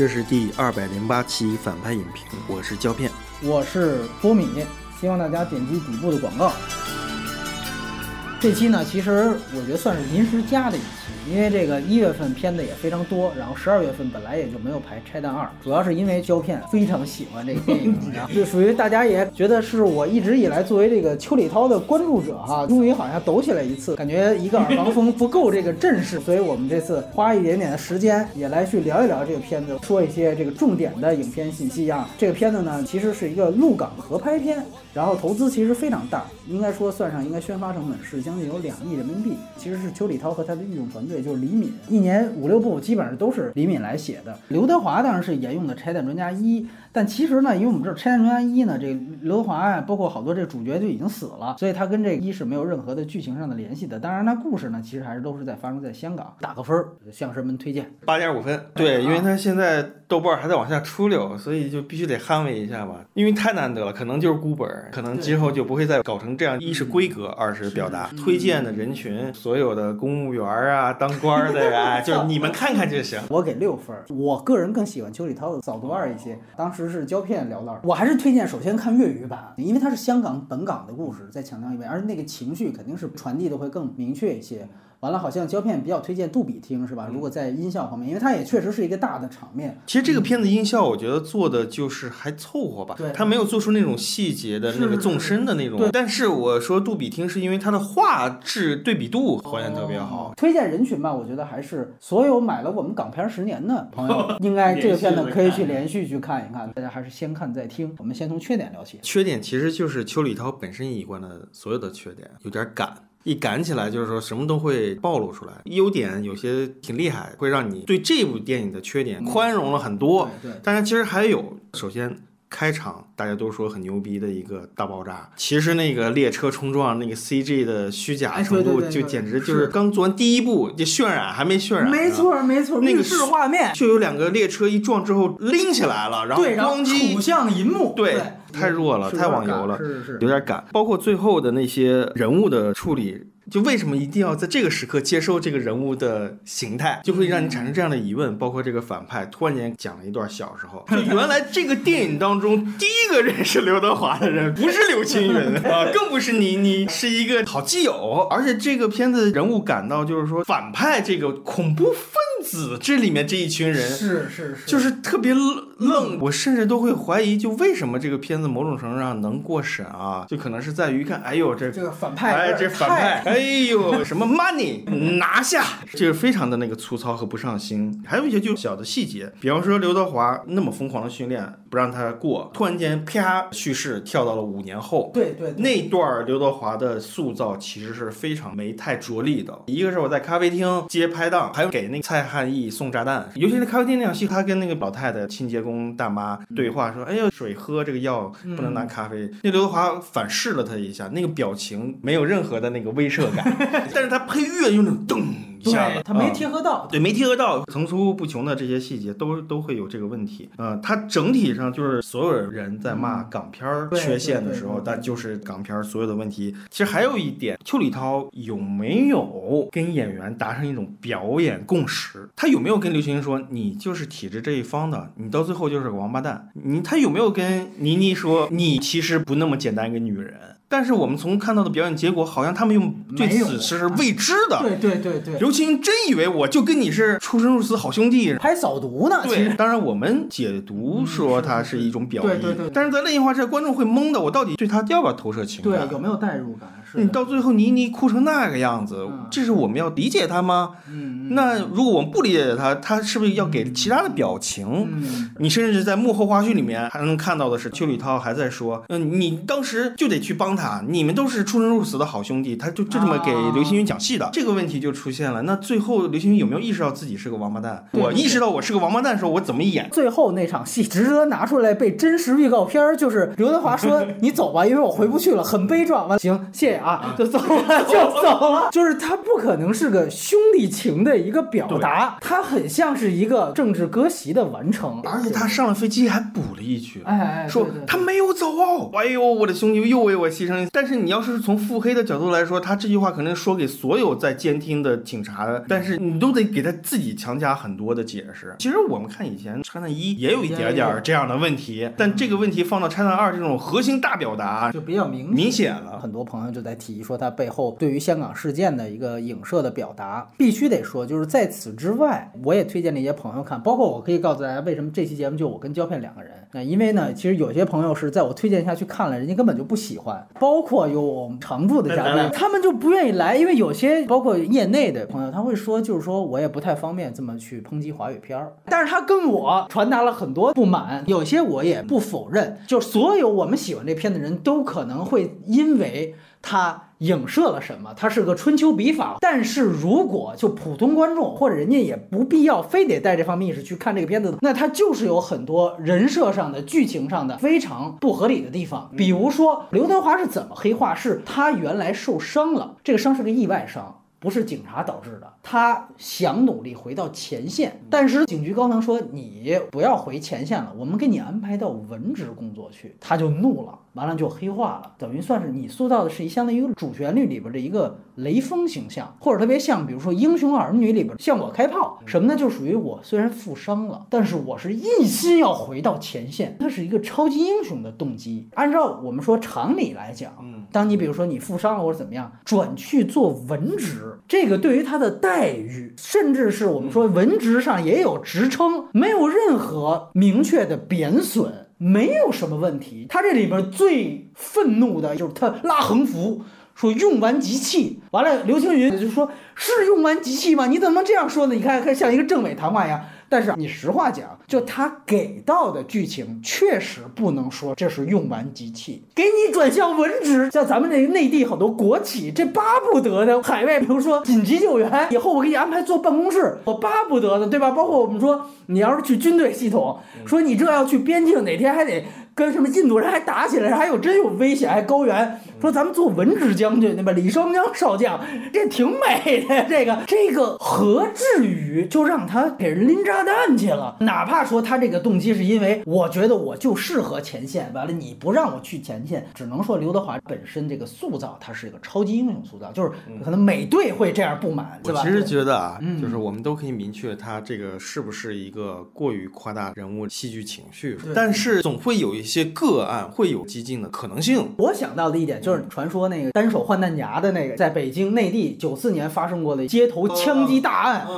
这是第二百零八期反派影评，我是胶片。我是波米，希望大家点击底部的广告。这期呢，其实我觉得算是临时加的一期，因为这个一月份片子也非常多，然后十二月份本来也就没有排《拆弹二》，主要是因为胶片非常喜欢这个电影，然后就属于大家也觉得是我一直以来作为这个邱礼涛的关注者哈，终于好像抖起来一次，感觉一个耳旁风不够这个阵势，所以我们这次花一点点的时间也来去聊一聊这个片子，说一些这个重点的影片信息啊。这个片子呢，其实是一个陆港合拍片，然后投资其实非常大，应该说算上应该宣发成本是将近有两亿人民币。其实是邱礼涛和他的御用团队，就是李敏，一年五六部基本上都是李敏来写的。刘德华当然是沿用的《拆弹专家一》，但其实呢，因为我们知道《拆弹专家一》呢，这个刘德华呀，包括好多这主角就已经死了，所以他跟这个一是没有任何的剧情上的联系的。当然，他故事呢，其实还是都是在发生在香港。打个分儿，向神们推荐八点五分。对，因为他现在豆瓣还在往下出溜，所以就必须得捍卫一下吧，因为太难得了，可能就是孤本，可能今后就不会再搞成这样。一是规格，二是表达。推荐的人群，所有的公务员啊，当官的呀，就是你们看看就行。我给六分，我个人更喜欢邱礼涛的《扫毒二》一些。当时是胶片聊到，我还是推荐首先看粤语版，因为它是香港本港的故事，再强调一遍，而那个情绪肯定是传递的会更明确一些。完了，好像胶片比较推荐杜比听是吧？如果在音效方面，因为它也确实是一个大的场面。其实这个片子音效，我觉得做的就是还凑合吧。对，它没有做出那种细节的那个纵深的那种。对。但是我说杜比听，是因为它的画质对比度还原特别好。推荐人群吧，我觉得还是所有买了我们港片十年的朋友，应该这个片子可以去连续去看一看。大家还是先看再听。我们先从缺点聊起。缺点其实就是邱礼涛本身一贯的所有的缺点，有点赶。一赶起来，就是说什么都会暴露出来。优点有些挺厉害，会让你对这部电影的缺点宽容了很多。对，但是其实还有，首先。开场大家都说很牛逼的一个大爆炸，其实那个列车冲撞那个 CG 的虚假程度就简直就是刚做完第一步就渲染还没渲染，没错没错，那个是画面。就有两个列车一撞之后拎起来了，然后咣叽。土向银幕，对，太弱了，太网游了，是是。有点赶，包括最后的那些人物的处理。就为什么一定要在这个时刻接受这个人物的形态，就会让你产生这样的疑问。包括这个反派突然间讲了一段小时候，就原来这个电影当中第一个认识刘德华的人不是刘青云 啊，更不是倪妮，是一个好基友。而且这个片子人物感到就是说反派这个恐怖分子，这里面这一群人是是是，就是特别愣。我甚至都会怀疑，就为什么这个片子某种程度上能过审啊？就可能是在于看，哎呦这这个反派，哎这反派，哎。哎呦，什么 money 拿下，这个非常的那个粗糙和不上心。还有一些就小的细节，比方说刘德华那么疯狂的训练，不让他过，突然间啪，叙事跳到了五年后。对对，那段刘德华的塑造其实是非常没太着力的。一个是我在咖啡厅接拍档，还有给那个蔡汉义送炸弹，尤其是咖啡厅那场戏，他跟那个老太太清洁工大妈对话说：“哎呦，水喝这个药不能拿咖啡。”那刘德华反噬了他一下，那个表情没有任何的那个威慑。但是他配乐用那种噔一下子，他没贴合到，对，没贴合到，层出不穷的这些细节都都会有这个问题。嗯，他整体上就是所有人在骂港片缺陷的时候，但就是港片所有的问题。其实还有一点，邱礼涛有没有跟演员达成一种表演共识？他有没有跟刘青云说你就是体制这一方的，你到最后就是个王八蛋？你他有没有跟倪妮说你其实不那么简单一个女人？但是我们从看到的表演结果，好像他们又对此是未知的。对对对对，刘青云真以为我就跟你是出生入死好兄弟，拍扫毒呢？对，当然我们解读说它是一种表意，对对对。但是在另一话，这观众会懵的，我到底对他要不要投射情感？对，有没有代入感？你到最后倪妮哭成那个样子，这是我们要理解他吗？嗯，那如果我们不理解他，他是不是要给其他的表情？嗯，你甚至在幕后花絮里面还能看到的是，邱礼涛还在说，嗯，你当时就得去帮他，你们都是出生入死的好兄弟，他就就这么给刘青云讲戏的。这个问题就出现了。那最后刘青云有没有意识到自己是个王八蛋？我意识到我是个王八蛋的时候，我怎么演？最后那场戏值得拿出来被真实预告片，就是刘德华说：“ 你走吧，因为我回不去了，很悲壮。”完行，谢谢啊，就走了。就走了，就是他不可能是个兄弟情的一个表达，他很像是一个政治割席的完成。而且他上了飞机还补了一句，哎哎，说他没有走哦，哎呦，我的兄弟又为我牺牲常，但是你要是从腹黑的角度来说，他这句话可能说给所有在监听的警察，但是你都得给他自己强加很多的解释。其实我们看以前拆弹一也有一点点这样的问题，但这个问题放到拆弹二这种核心大表达就比较明明显了。很多朋友就在提说，他背后对于香港事件的一个影射的表达，必须得说，就是在此之外，我也推荐了一些朋友看，包括我可以告诉大家，为什么这期节目就我跟胶片两个人。那因为呢，其实有些朋友是在我推荐下去看了，人家根本就不喜欢，包括有我们常驻的嘉宾，他们就不愿意来，因为有些包括业内的朋友，他会说，就是说我也不太方便这么去抨击华语片儿，但是他跟我传达了很多不满，有些我也不否认，就所有我们喜欢这片的人都可能会因为。它影射了什么？它是个春秋笔法。但是如果就普通观众或者人家也不必要非得带这方面意识去看这个片子，那它就是有很多人设上的、剧情上的非常不合理的地方。比如说刘德华是怎么黑化？是他原来受伤了，这个伤是个意外伤。不是警察导致的，他想努力回到前线，但是警局高层说你不要回前线了，我们给你安排到文职工作去，他就怒了，完了就黑化了，等于算是你塑造的是一相当于主旋律里边的一个雷锋形象，或者特别像，比如说《英雄儿女》里边向我开炮什么呢？就属于我虽然负伤了，但是我是一心要回到前线，它是一个超级英雄的动机。按照我们说常理来讲，嗯，当你比如说你负伤了或者怎么样，转去做文职。这个对于他的待遇，甚至是我们说文职上也有职称，没有任何明确的贬损，没有什么问题。他这里边最愤怒的就是他拉横幅，说用完即弃。完了，刘青云就说：“是用完即弃吗？你怎么能这样说呢？你看，看像一个政委谈话一样。”但是你实话讲，就他给到的剧情确实不能说这是用完即弃，给你转向文职，像咱们这内地好多国企，这巴不得的海外，比如说紧急救援，以后我给你安排坐办公室，我巴不得呢，对吧？包括我们说你要是去军队系统，说你这要去边境，哪天还得。跟什么印度人还打起来，还有真有危险，还高原说咱们做文职将军对吧？李双江少将，这挺美的。这个这个何至于就让他给人拎炸弹去了？哪怕说他这个动机是因为我觉得我就适合前线，完了你不让我去前线，只能说刘德华本身这个塑造他是一个超级英雄塑造，就是可能美队会这样不满，对吧？我其实觉得啊，就是我们都可以明确他这个是不是一个过于夸大人物戏剧情绪，但是总会有一些。些个案会有激进的可能性。我想到的一点就是传说那个单手换弹夹的那个，在北京内地九四年发生过的街头枪击大案，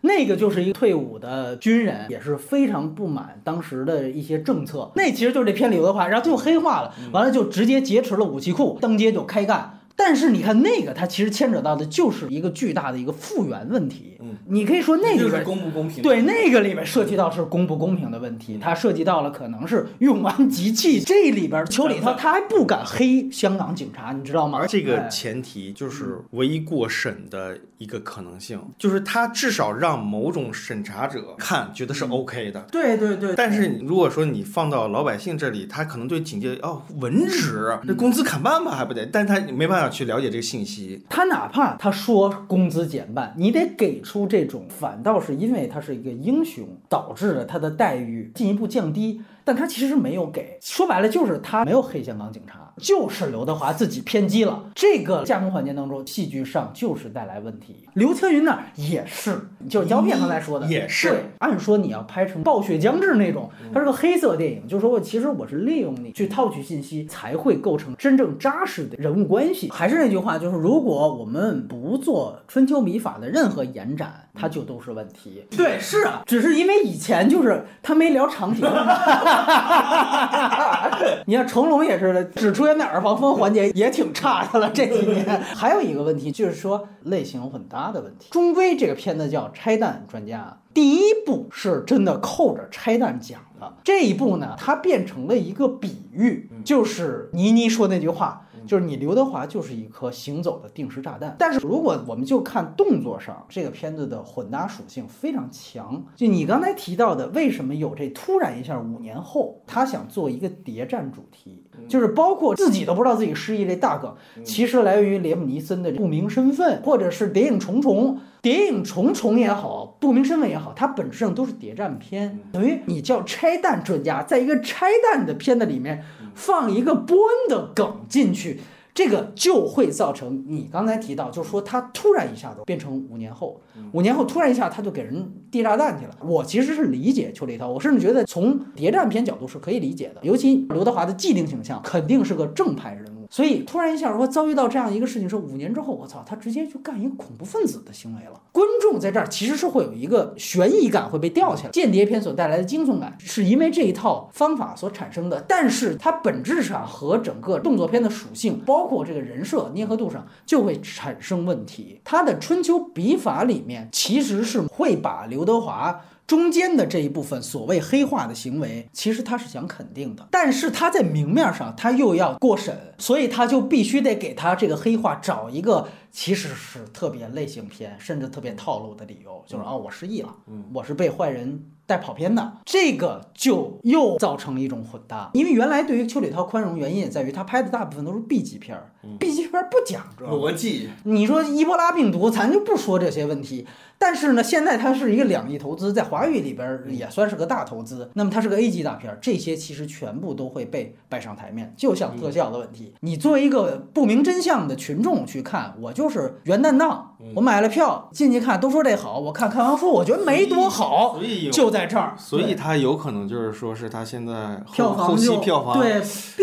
那个就是一个退伍的军人，也是非常不满当时的一些政策。那其实就是这片里的话，然后就黑化了，完了就直接劫持了武器库，当街就开干。但是你看那个，它其实牵扯到的就是一个巨大的一个复原问题。嗯，你可以说那里边公不公平？对，那个里面涉及到是公不公平的问题，它涉及到了可能是用完即弃。这里边邱礼涛他还不敢黑香港警察，你知道吗？而这个前提就是唯一过审的一个可能性，就是他至少让某种审查者看觉得是 OK 的。对对对。但是如果说你放到老百姓这里，他可能对警戒哦文职，这工资砍半吧还不得？但他没办法。去了解这个信息，他哪怕他说工资减半，你得给出这种，反倒是因为他是一个英雄，导致了他的待遇进一步降低。但他其实没有给，说白了就是他没有黑香港警察，就是刘德华自己偏激了。这个加工环节当中，戏剧上就是带来问题。刘青云呢也是，就是胶片刚才说的也是。对，按说你要拍成《暴雪将至》那种，它是个黑色电影，就是说我其实我是利用你去套取信息，才会构成真正扎实的人物关系。还是那句话，就是如果我们不做春秋笔法的任何延展，它就都是问题。对，是啊，只是因为以前就是他没聊长亭。你看成龙也是指出现在耳旁风环节也挺差的了，这几年。还有一个问题就是说类型混搭的问题。终归这个片子叫《拆弹专家》，第一部是真的扣着拆弹讲的，这一部呢，它变成了一个比喻，就是倪妮说那句话。就是你刘德华就是一颗行走的定时炸弹，但是如果我们就看动作上，这个片子的混搭属性非常强。就你刚才提到的，为什么有这突然一下五年后，他想做一个谍战主题，就是包括自己都不知道自己失忆这大梗，其实来源于连姆尼森的不明身份，或者是谍影重重，谍影重重也好，不明身份也好，它本质上都是谍战片，等于你叫拆弹专家，在一个拆弹的片子里面。放一个波恩的梗进去，这个就会造成你刚才提到，就是说他突然一下子变成五年后，五年后突然一下他就给人递炸弹去了。我其实是理解邱礼涛，我甚至觉得从谍战片角度是可以理解的，尤其刘德华的既定形象肯定是个正派人物。所以突然一下说遭遇到这样一个事情，说五年之后，我操，他直接就干一个恐怖分子的行为了。观众在这儿其实是会有一个悬疑感会被吊起来，间谍片所带来的惊悚感是因为这一套方法所产生的，但是它本质上和整个动作片的属性，包括这个人设捏合度上就会产生问题。他的春秋笔法里面其实是会把刘德华。中间的这一部分所谓黑化的行为，其实他是想肯定的，但是他在明面上他又要过审，所以他就必须得给他这个黑化找一个其实是特别类型片，甚至特别套路的理由，就是啊我失忆了，我是被坏人。带跑偏的，这个就又造成了一种混搭。因为原来对于邱礼涛宽容，原因也在于他拍的大部分都是 B 级片儿，B 级片不讲这逻辑。你说伊波拉病毒，咱就不说这些问题。但是呢，现在它是一个两亿投资，在华语里边也算是个大投资。那么它是个 A 级大片，这些其实全部都会被摆上台面。就像特效的问题，你作为一个不明真相的群众去看，我就是元旦档，我买了票进去看，都说这好，我看看完说我觉得没多好，就。在这儿，所以它有可能就是说，是它现在票房后期票房对，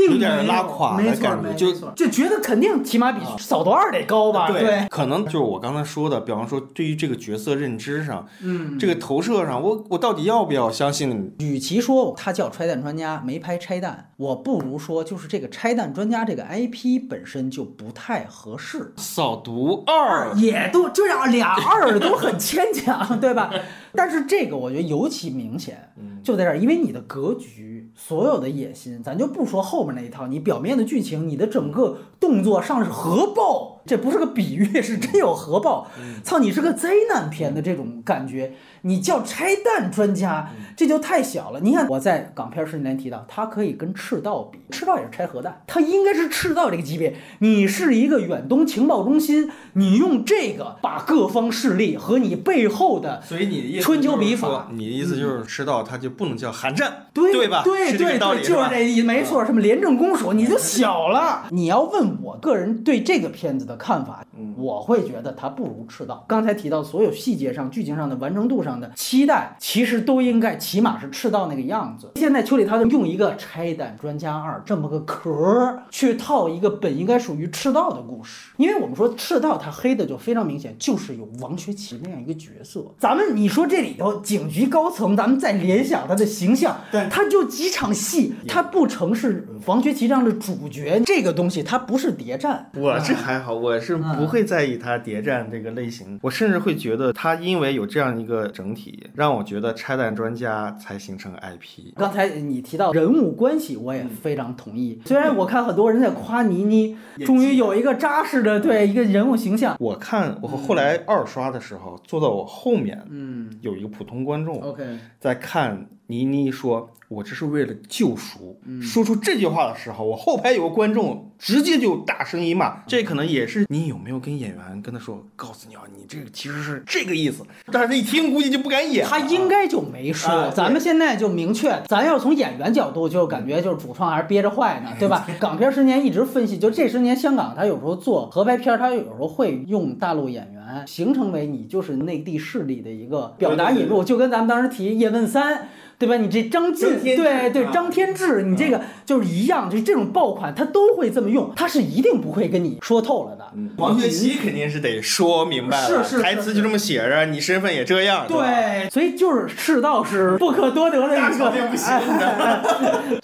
有点拉垮的感觉，就就觉得肯定起码比扫毒二得高吧？对，可能就是我刚才说的，比方说对于这个角色认知上，嗯，这个投射上，我我到底要不要相信？与其说他叫拆弹专家没拍拆弹，我不如说就是这个拆弹专家这个 IP 本身就不太合适。扫毒二也都这样，俩二都很牵强，对吧？但是这个我觉得尤其明显，就在这儿，因为你的格局，所有的野心，咱就不说后面那一套，你表面的剧情，你的整个动作上是核爆，这不是个比喻，是真有核爆。操，你是个灾难片的这种感觉。你叫拆弹专家，这就太小了。你看我在港片十年提到，它可以跟赤道比，赤道也是拆核弹，它应该是赤道这个级别。你是一个远东情报中心，你用这个把各方势力和你背后的，所以你的意思春秋笔法，你的意思就是赤道它就不能叫寒战，对吧？对对对，就是这意思，没错。什么廉政公署，你就小了。你要问我个人对这个片子的看法，我会觉得它不如赤道。刚才提到所有细节上、剧情上的完成度上。的期待其实都应该起码是赤道那个样子。现在邱礼涛就用一个拆弹专家二这么个壳去套一个本应该属于赤道的故事，因为我们说赤道它黑的就非常明显，就是有王学圻那样一个角色。咱们你说这里头警局高层，咱们再联想他的形象，对他就几场戏，他不成是王学圻这样的主角，这个东西它不是谍战。我这还好，我是不会在意他谍战这个类型，我甚至会觉得他因为有这样一个。整体让我觉得拆弹专家才形成 IP。刚才你提到人物关系，我也非常同意。虽然我看很多人在夸倪妮，终于有一个扎实的对一个人物形象。我看我后来二刷的时候，坐到我后面，嗯，有一个普通观众，OK，在看倪妮说。我这是为了救赎。说出这句话的时候，我后排有个观众直接就大声一骂。这可能也是你有没有跟演员跟他说，告诉你啊，你这个其实是这个意思。但是他一听估计就不敢演。他应该就没说。咱们现在就明确，咱要从演员角度，就感觉就是主创还是憋着坏呢，对吧？港片十年一直分析，就这十年香港他有时候做合拍片，他有时候会用大陆演员，形成为你就是内地势力的一个表达引入，就跟咱们当时提叶问三。对吧？你这张晋，对对，张天志，你这个就是一样，就这种爆款，他都会这么用，他是一定不会跟你说透了的。王学圻肯定是得说明白了，是是，台词就这么写着，你身份也这样，对，所以就是世道是不可多得的一个。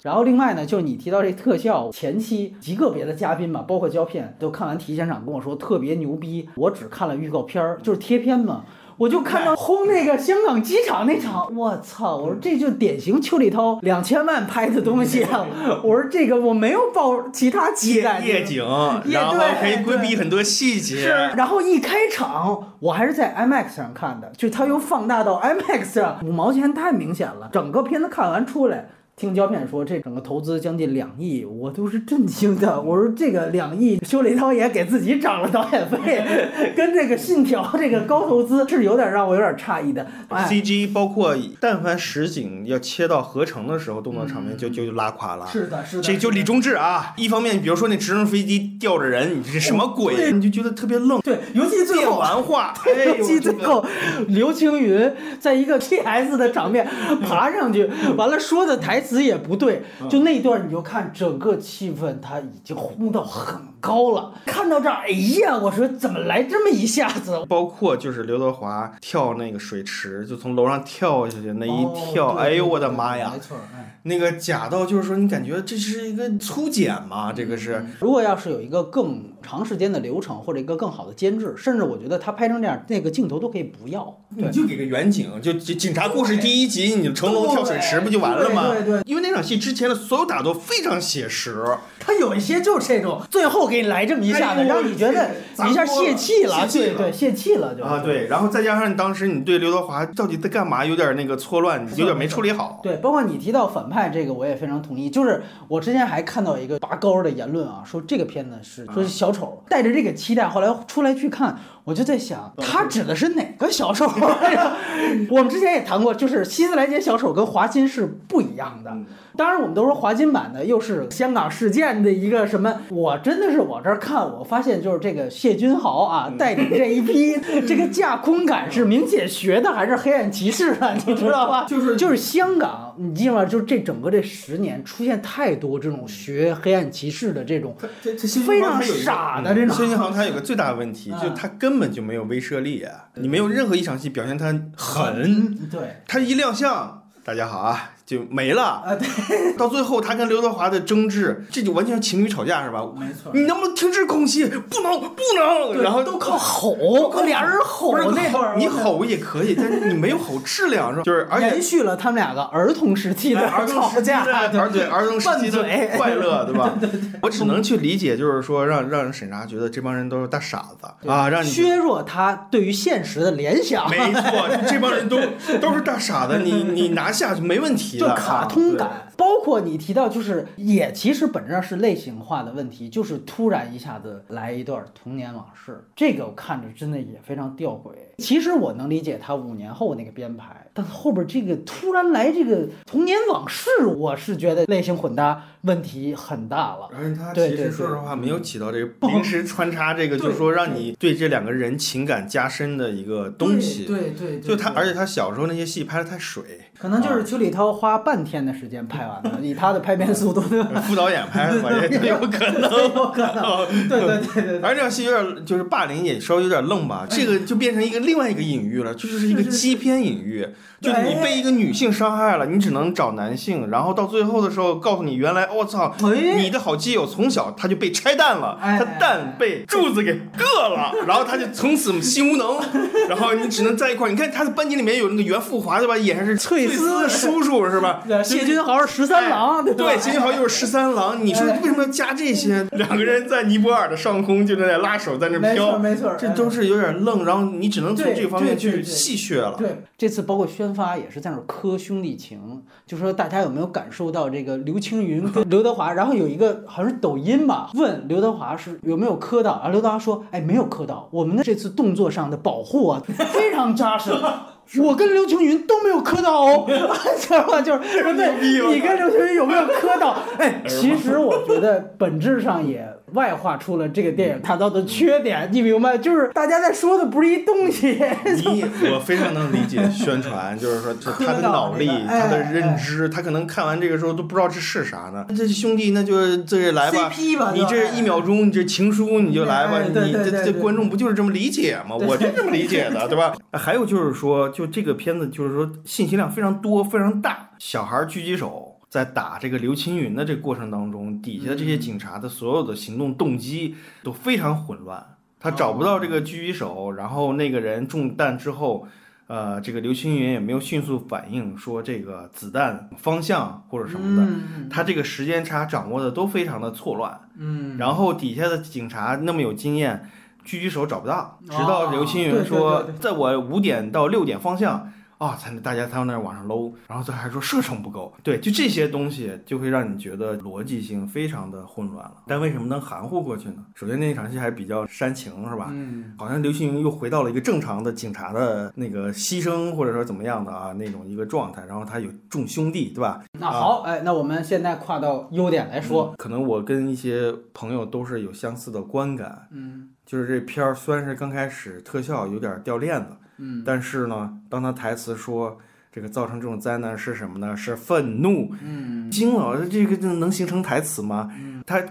然后另外呢，就是你提到这特效前期极个别的嘉宾吧，包括胶片，都看完提前场跟我说特别牛逼，我只看了预告片儿，就是贴片嘛。我就看到轰那个香港机场那场，我操！我说这就典型邱礼涛两千万拍的东西啊！我说这个我没有抱其他期待。夜景，然后可以规避很多细节。是，然后一开场，我还是在 IMAX 上看的，就它又放大到 IMAX 上，五毛钱太明显了。整个片子看完出来。听胶片说这整个投资将近两亿，我都是震惊的。我说这个两亿，修磊导演给自己涨了导演费，跟这个信条这个高投资是有点让我有点诧异的。哎，CG 包括但凡实景要切到合成的时候，动作场面就就就拉垮了。是的，是的，这就李忠志啊，一方面比如说那直升飞机吊着人，你这是什么鬼？对你就觉得特别愣。对，尤其最变后。完化，尤其最后，刘青云在一个 PS 的场面爬上去，完了说的台词也不对，就那段你就看整个气氛，他已经轰到很高了。看到这儿，哎呀，我说怎么来这么一下子？包括就是刘德华跳那个水池，就从楼上跳下去那一跳，哎呦我的妈呀没！错，哎。那个假到就是说你感觉这是一个粗剪嘛，这个是。如果要是有一个更长时间的流程，或者一个更好的监制，甚至我觉得他拍成这样，那个镜头都可以不要。你就给个远景，就警警察故事第一集，你成龙跳水池不就完了吗？对对对因为那场戏之前的所有打斗非常写实，他有一些就是这种，最后给你来这么一下子，让你觉得一下泄气了，泄气了对对，泄气了就啊，对，然后再加上当时你对刘德华到底在干嘛有点那个错乱，有点没处理好。对，包括你提到反派这个，我也非常同意。就是我之前还看到一个拔高的言论啊，说这个片子是说是小丑，带着这个期待，后来出来去看，我就在想，他指的是哪个小丑？我们之前也谈过，就是希斯莱杰小丑跟华金是不一样的。当然，我们都说华金版的又是香港事件的一个什么？我真的是往这儿看，我发现就是这个谢君豪啊带领这一批，这个架空感是明显学的还是黑暗骑士啊？你知道吧？就是就是香港，你记吗？就这整个这十年出现太多这种学黑暗骑士的这种非常傻的这种谢君豪他有个最大的问题，啊就他根本就没有威慑力啊！你没有任何一场戏表现他狠，他一亮相，大家好啊，就没了。啊，对，到最后他跟刘德华的争执，这就完全情侣吵架是吧？没错你能不能停止空气？不能，不能。然后都靠吼，俩人吼不是那段儿，你吼也可以，但是你没有吼质量是吧？就是而且延续了他们两个儿童时期的儿童时期吵架，的，而且儿童时期的快乐，对吧？我只能去理解，就是说让让人审查觉得这帮人都是大傻子啊，让你削弱他对于现实的联想，没错，这帮人都 都是大傻子，你你拿下就没问题的，就卡通啊。感。包括你提到，就是也其实本质上是类型化的问题，就是突然一下子来一段童年往事，这个我看着真的也非常吊诡。其实我能理解他五年后那个编排，但后边这个突然来这个童年往事，我是觉得类型混搭问题很大了。而且他其实说实话没有起到这个临时穿插这个，就是说让你对这两个人情感加深的一个东西。对对对，就他，而且他小时候那些戏拍的太水，可能就是邱礼涛花半天的时间拍完了，以他的拍片速度？副导演拍的吧，也也有可能。有可能，对对对对对。而这场戏有点就是霸凌，也稍微有点愣吧。这个就变成一个另外一个隐喻了，这就是一个基片隐喻，就是你被一个女性伤害了，你只能找男性，然后到最后的时候告诉你，原来我操，哎你的好基友从小他就被拆弹了，哎他蛋被柱子给硌了，然后他就从此心无能，然后你只能在一块儿。你看他的班级里面有那个袁富华对吧，演的是翠丝丝叔叔是吧？谢君豪是十三郎，对吧？对，谢君豪又是十三郎，你说哎为什么要加这些？两个人在尼泊尔的上空就在那拉手，在那没错飘，没错，这都是有点愣，然后你只能从这个方面去戏谑了。对，这次包括宣发也是在那儿磕兄弟情，就说大家有没有感受到这个刘青云跟 刘德华，然后有一个好像是抖音吧，问刘德华是有没有磕到，啊，刘德华说，哎，没有磕到，我们的这次动作上的保护啊 非常扎实。我跟刘青云都没有磕到哦，知道吧？就是说对，你跟刘青云有没有磕到？哎，其实我觉得本质上也外化出了这个电影谈到的缺点，你明白？就是大家在说的不是一东西。你我非常能理解宣传，就是说这他的脑力、他的认知，他可能看完这个时候都不知道这是啥呢。这兄弟，那就这来吧你这一秒钟，你这情书你就来吧，你这这观众不就是这么理解吗？我就这么理解的，对吧？还有就是说，就这个片子就是说信息量非常多，非常大，小孩狙击手。在打这个刘青云的这个过程当中，底下的这些警察的所有的行动动机都非常混乱，他找不到这个狙击手，然后那个人中弹之后，呃，这个刘青云也没有迅速反应，说这个子弹方向或者什么的，嗯他这个时间差掌握的都非常的错乱。嗯，然后底下的警察那么有经验，狙击手找不到，直哦到刘青云说对对，在我五点到六点方向。啊，才大家才往那往上搂，然后他还说射程不够，对，就这些东西就会让你觉得逻辑性非常的混乱了。但为什么能含糊过去呢？首先那场戏还比较煽情，是吧？嗯，好像刘青云又回到了一个正常的警察的那个牺牲或者说怎么样的啊那种一个状态，然后他有众兄弟，对吧？那好，哎，那我们现在跨到优点来说，可能我跟一些朋友都是有相似的观感，嗯就是这片儿虽然是刚开始特效有点掉链子。嗯但是呢，当他台词说这个造成这种灾难是什么呢？是愤怒。嗯惊了，这个能形成台词吗？嗯他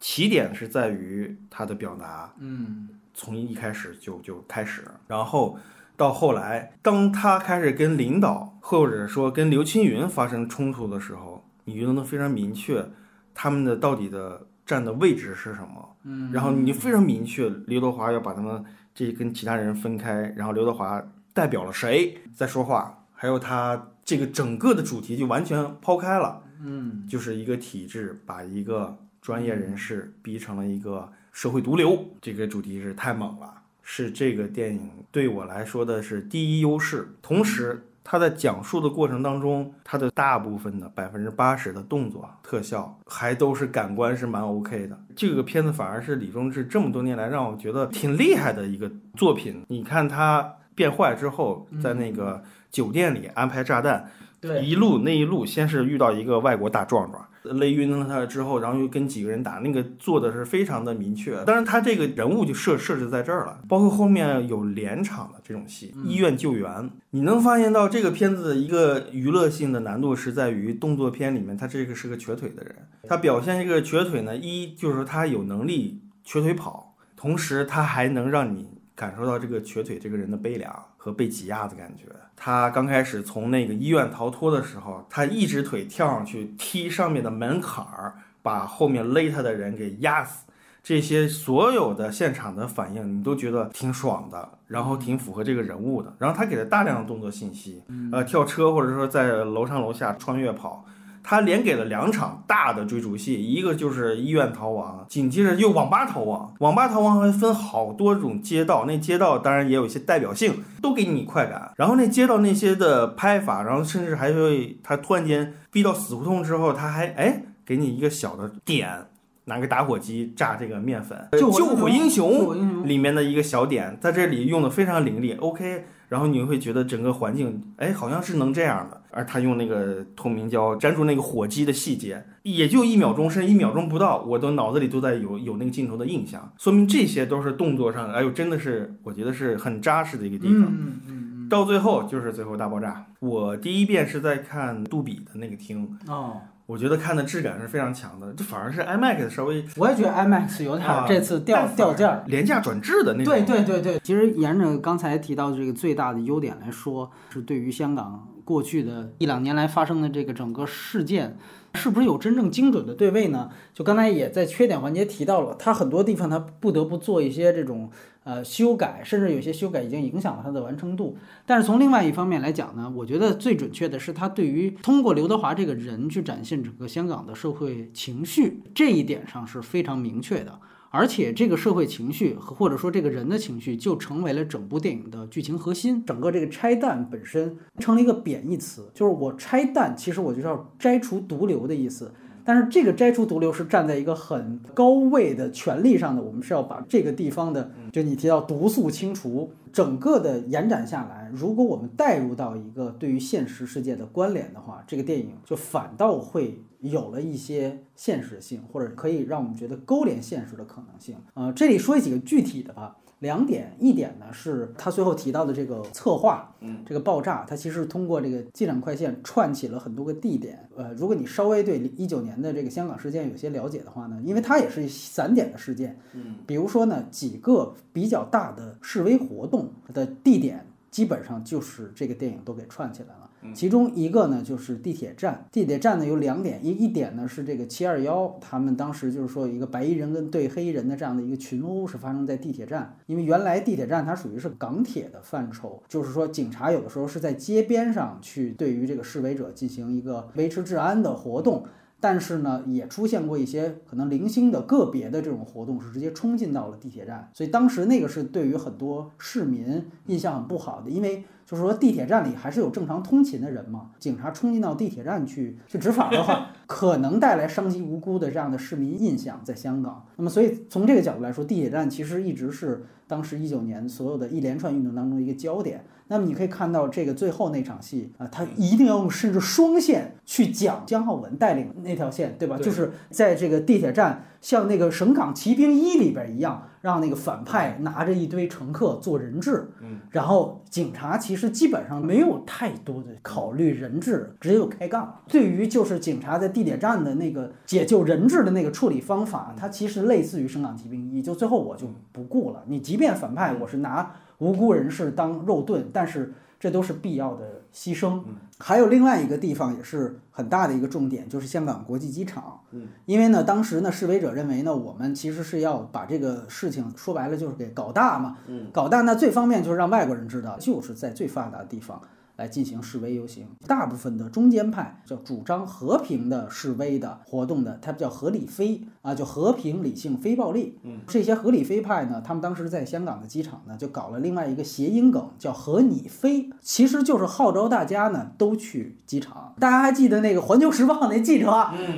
起点是在于他的表达，嗯从一开始就就开始，然后到后来，当他开始跟领导或者说跟刘青云发生冲突的时候，你就能非常明确他们的到底的站的位置是什么。嗯，然后你非常明确，刘德华要把他们这跟其他人分开，然后刘德华代表了谁在说话，还有他这个整个的主题就完全抛开了，嗯就是一个体制把一个专业人士逼成了一个社会毒瘤，这个主题是太猛了，是这个电影对我来说的是第一优势，同时。他在讲述的过程当中，他的大部分的百分之八十的动作特效还都是感官是蛮 OK 的。这个片子反而是李忠志这么多年来让我觉得挺厉害的一个作品。你看他变坏之后，在那个酒店里安排炸弹，对，一路那一路先是遇到一个外国大壮壮，勒晕了他之后，然后又跟几个人打，那个做的是非常的明确。当然，他这个人物就设设置在这儿了，包括后面有连场的这种戏，医院救援，你能发现到这个片子的一个娱乐性的难度是在于动作片里面，他这个是个瘸腿的人，他表现这个瘸腿呢，一就是说他有能力瘸腿跑，同时他还能让你感受到这个瘸腿这个人的悲凉和被挤压的感觉。他刚开始从那个医院逃脱的时候，他一只腿跳上去踢上面的门槛儿，把后面勒他的人给压死。这些所有的现场的反应，你都觉得挺爽的，然后挺符合这个人物的。然后他给了大量的动作信息，呃，跳车或者说在楼上楼下穿越跑。他连给了两场大的追逐戏，一个就是医院逃亡，紧接着又网吧逃亡。网吧逃亡还分好多种街道，那街道当然也有一些代表性，都给你快感。然后那街道那些的拍法，然后甚至还会他突然间逼到死胡同之后，他还哎给你一个小的点，拿个打火机炸这个面粉。救救火英雄雄里面的一个小点，在这里用的非常凌厉，OK。然后你会觉得整个环境，哎，好像是能这样的。而他用那个透明胶粘住那个火机的细节，也就一秒钟，甚至一秒钟不到，我都脑子里都在有有那个镜头的印象，说明这些都是动作上，哎呦，真的是我觉得是很扎实的一个地方。嗯嗯到最后就是最后大爆炸。我第一遍是在看杜比的那个厅，嗯哦，我觉得看的质感是非常强的，这反而是 IMAX 稍微我也觉得 IMAX 有点这次掉掉价。廉价转制的那种。对对对对，其实沿着刚才提到的这个最大的优点来说，是对于香港过去的一两年来发生的这个整个事件，是不是有真正精准的对位呢？就刚才也在缺点环节提到了，它很多地方它不得不做一些这种呃修改，甚至有些修改已经影响了它的完成度。但是从另外一方面来讲呢，我觉得最准确的是他对于通过刘德华这个人去展现整个香港的社会情绪这一点上是非常明确的。而且这个社会情绪和或者说这个人的情绪，就成为了整部电影的剧情核心。整个这个拆弹本身成了一个贬义词，就是我拆弹，其实我就是要摘除毒瘤的意思。但是这个摘除毒瘤是站在一个很高位的权力上的，我们是要把这个地方的，就你提到毒素清除，整个的延展下来，如果我们带入到一个对于现实世界的关联的话，这个电影就反倒会有了一些现实性，或者可以让我们觉得勾连现实的可能性。呃，这里说几个具体的吧。两点，一点呢是他最后提到的这个策划，嗯，这个爆炸，它其实通过这个机场快线串起了很多个地点。呃，如果你稍微对一九年的这个香港事件有些了解的话呢，因为它也是散点的事件，嗯，比如说呢几个比较大的示威活动的地点，基本上就是这个电影都给串起来了。其中一个呢就是地铁站，地铁站呢有两点，一一点呢是这个七二幺，他们当时就是说一个白衣人跟对黑衣人的这样的一个群殴是发生在地铁站，因为原来地铁站它属于是港铁的范畴，就是说警察有的时候是在街边上去对于这个示威者进行一个维持治安的活动。但是呢，也出现过一些可能零星的个别的这种活动，是直接冲进到了地铁站，所以当时那个是对于很多市民印象很不好的，因为就是说地铁站里还是有正常通勤的人嘛，警察冲进到地铁站去去执法的话，可能带来伤及无辜的这样的市民印象，在香港。那么，所以从这个角度来说，地铁站其实一直是当时一九年所有的一连串运动当中的一个焦点。那么你可以看到这个最后那场戏啊，他一定要用甚至双线去讲江浩文带领那条线，对吧？就是在这个地铁站，像那个《省港奇兵一》里边一样，让那个反派拿着一堆乘客做人质，嗯，然后警察其实基本上没有太多的考虑人质，只有开杠。对于就是警察在地铁站的那个解救人质的那个处理方法，它其实类似于《省港奇兵一》，就最后我就不顾了，你即便反派，我是拿。无辜人士当肉盾，但是这都是必要的牺牲。还有另外一个地方也是很大的一个重点，就是香港国际机场。嗯，因为呢，当时呢，示威者认为呢，我们其实是要把这个事情说白了就是给搞大嘛。嗯，搞大那最方便就是让外国人知道，就是在最发达的地方。来进行示威游行，大部分的中间派叫主张和平的示威的活动的，他们叫合理非啊，就和平理性非暴力。嗯，这些合理非派呢，他们当时在香港的机场呢，就搞了另外一个谐音梗，叫和你飞，其实就是号召大家呢都去机场。大家还记得那个环球时报那记者？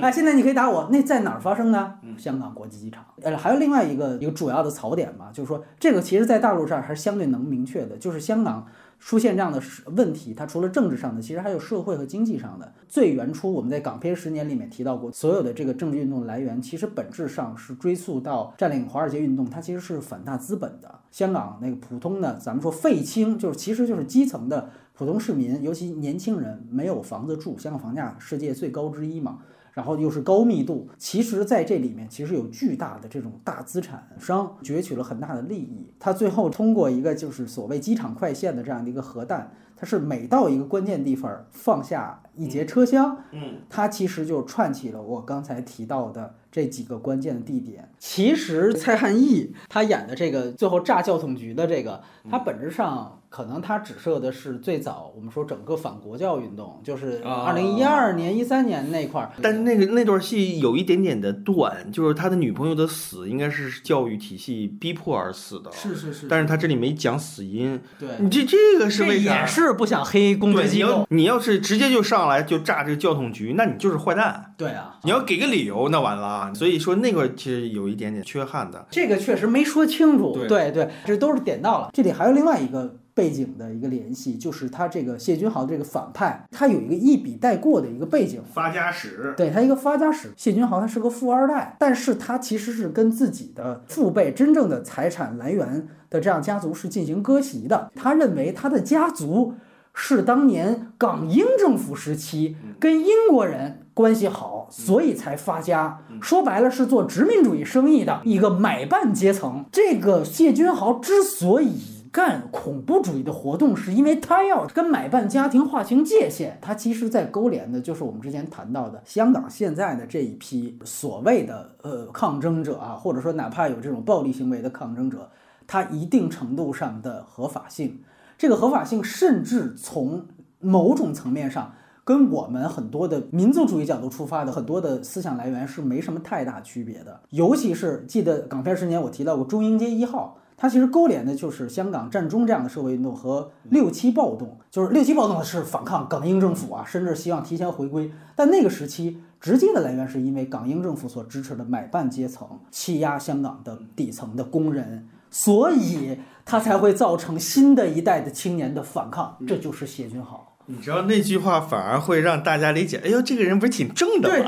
哎，现在你可以打我，那在哪儿发生呢？香港国际机场。呃，还有另外一个一个主要的槽点吧，就是说这个其实在大陆上还是相对能明确的，就是香港。出现这样的问题，它除了政治上的，其实还有社会和经济上的。最原初我们在港片十年里面提到过，所有的这个政治运动来源，其实本质上是追溯到占领华尔街运动，它其实是反大资本的。香港那个普通的，咱们说废青，就是其实就是基层的普通市民，尤其年轻人没有房子住，香港房价世界最高之一嘛。然后又是高密度，其实在这里面其实有巨大的这种大资产商攫取了很大的利益。他最后通过一个就是所谓机场快线的这样的一个核弹，它是每到一个关键地方放下一节车厢，嗯，它其实就串起了我刚才提到的这几个关键的地点。其实蔡汉义他演的这个最后炸教统局的这个，他本质上。可能他指涉的是最早我们说整个反国教运动，就是二零一二年、一三年那块儿。但是那个那段戏有一点点的断，就是他的女朋友的死应该是教育体系逼迫而死的。是是是。但是他这里没讲死因。对。你这这个是为啥？也是不想黑公职机构。你要是直接就上来就炸这个教统局，那你就是坏蛋。对啊。你要给个理由，那完了。所以说那个其实有一点点缺憾的。这个确实没说清楚。对对，这都是点到了。这里还有另外一个。背景的一个联系，就是他这个谢君豪这个反派，他有一个一笔带过的一个背景，发家史。对他一个发家史，谢君豪他是个富二代，但是他其实是跟自己的父辈真正的财产来源的这样家族是进行割席的。他认为他的家族是当年港英政府时期跟英国人关系好，所以才发家。说白了是做殖民主义生意的一个买办阶层。这个谢君豪之所以干恐怖主义的活动，是因为他要跟买办家庭划清界限。他其实在勾连的，就是我们之前谈到的香港现在的这一批所谓的呃抗争者啊，或者说哪怕有这种暴力行为的抗争者，他一定程度上的合法性，这个合法性甚至从某种层面上跟我们很多的民族主义角度出发的很多的思想来源是没什么太大区别的。尤其是记得港片十年，我提到过中英街一号。它其实勾连的就是香港战中这样的社会运动和六七暴动，就是六七暴动是反抗港英政府啊，甚至希望提前回归。但那个时期直接的来源是因为港英政府所支持的买办阶层欺压香港的底层的工人，所以它才会造成新的一代的青年的反抗。这就是谢君豪。你知道那句话反而会让大家理解，哎呦，这个人不是挺正的吗？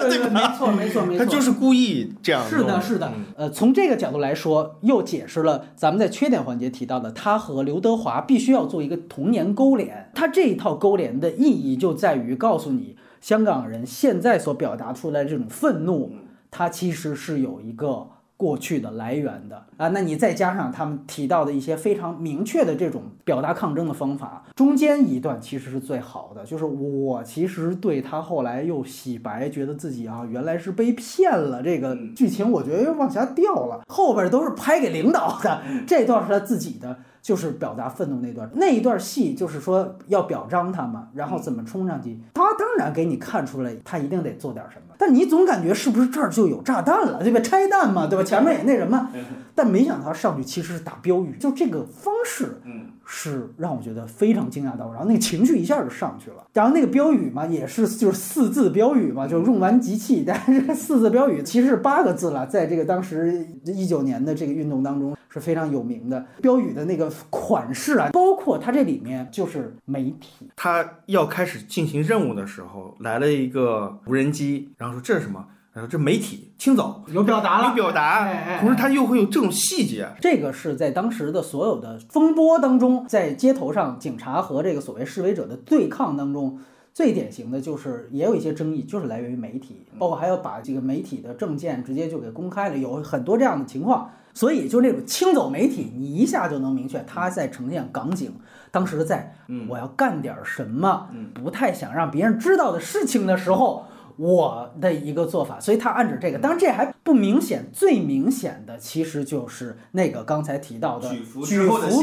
对 对对，没错没错没错，他就是故意这样。是的，是的。呃，从这个角度来说，又解释了咱们在缺点环节提到的，他和刘德华必须要做一个童年勾连。他这一套勾连的意义就在于告诉你，香港人现在所表达出来的这种愤怒，他其实是有一个。过去的来源的啊，那你再加上他们提到的一些非常明确的这种表达抗争的方法，中间一段其实是最好的，就是我其实对他后来又洗白，觉得自己啊原来是被骗了，这个剧情我觉得又往下掉了，后边都是拍给领导的，这段是他自己的。就是表达愤怒那段那一段戏，就是说要表彰他嘛，然后怎么冲上去？他当然给你看出来，他一定得做点什么。但你总感觉是不是这儿就有炸弹了，对吧？拆弹嘛，对吧？前面也那什么，但没想到上去其实是打标语，就这个方式，是让我觉得非常惊讶到，然后那个情绪一下就上去了。然后那个标语嘛，也是就是四字标语嘛，就是用完即弃。但是四字标语其实是八个字了，在这个当时一九年的这个运动当中是非常有名的。标语的那个款式啊，包括它这里面就是媒体，他要开始进行任务的时候，来了一个无人机，然后说这是什么？然后这媒体清走有表达了，有表达，哎哎同时他又会有这种细节。这个是在当时的所有的风波当中，在街头上警察和这个所谓示威者的对抗当中，最典型的就是也有一些争议，就是来源于媒体，包括还有把这个媒体的证件直接就给公开了，有很多这样的情况。所以就那种清走媒体，你一下就能明确他在呈现港警当时在我要干点什么，不太想让别人知道的事情的时候。我的一个做法，所以他暗指这个，当然这还不明显，最明显的其实就是那个刚才提到的举服举